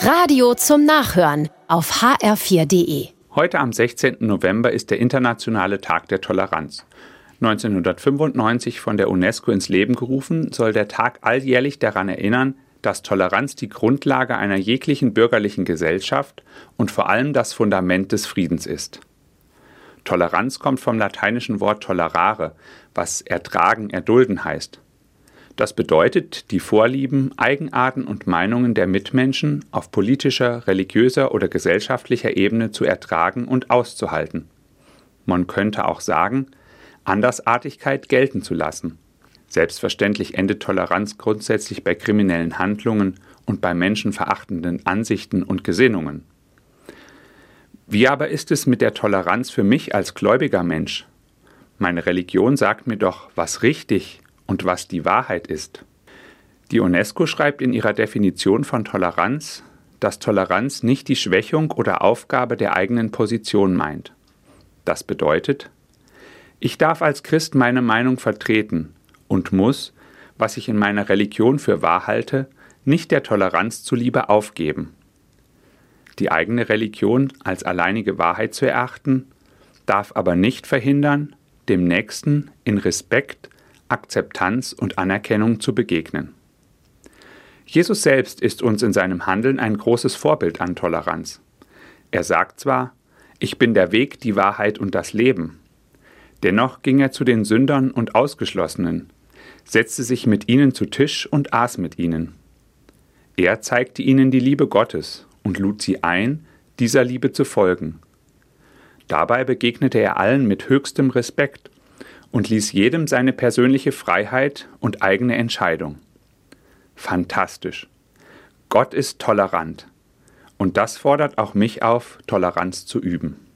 Radio zum Nachhören auf hr4.de. Heute am 16. November ist der Internationale Tag der Toleranz. 1995 von der UNESCO ins Leben gerufen, soll der Tag alljährlich daran erinnern, dass Toleranz die Grundlage einer jeglichen bürgerlichen Gesellschaft und vor allem das Fundament des Friedens ist. Toleranz kommt vom lateinischen Wort tolerare, was ertragen, erdulden heißt. Das bedeutet, die Vorlieben, Eigenarten und Meinungen der Mitmenschen auf politischer, religiöser oder gesellschaftlicher Ebene zu ertragen und auszuhalten. Man könnte auch sagen, Andersartigkeit gelten zu lassen. Selbstverständlich endet Toleranz grundsätzlich bei kriminellen Handlungen und bei menschenverachtenden Ansichten und Gesinnungen. Wie aber ist es mit der Toleranz für mich als gläubiger Mensch? Meine Religion sagt mir doch, was richtig und was die Wahrheit ist. Die UNESCO schreibt in ihrer Definition von Toleranz, dass Toleranz nicht die Schwächung oder Aufgabe der eigenen Position meint. Das bedeutet, ich darf als Christ meine Meinung vertreten und muss, was ich in meiner Religion für wahr halte, nicht der Toleranz zuliebe aufgeben. Die eigene Religion als alleinige Wahrheit zu erachten, darf aber nicht verhindern, dem Nächsten in Respekt Akzeptanz und Anerkennung zu begegnen. Jesus selbst ist uns in seinem Handeln ein großes Vorbild an Toleranz. Er sagt zwar, ich bin der Weg, die Wahrheit und das Leben. Dennoch ging er zu den Sündern und Ausgeschlossenen, setzte sich mit ihnen zu Tisch und aß mit ihnen. Er zeigte ihnen die Liebe Gottes und lud sie ein, dieser Liebe zu folgen. Dabei begegnete er allen mit höchstem Respekt und ließ jedem seine persönliche Freiheit und eigene Entscheidung. Fantastisch. Gott ist tolerant. Und das fordert auch mich auf, Toleranz zu üben.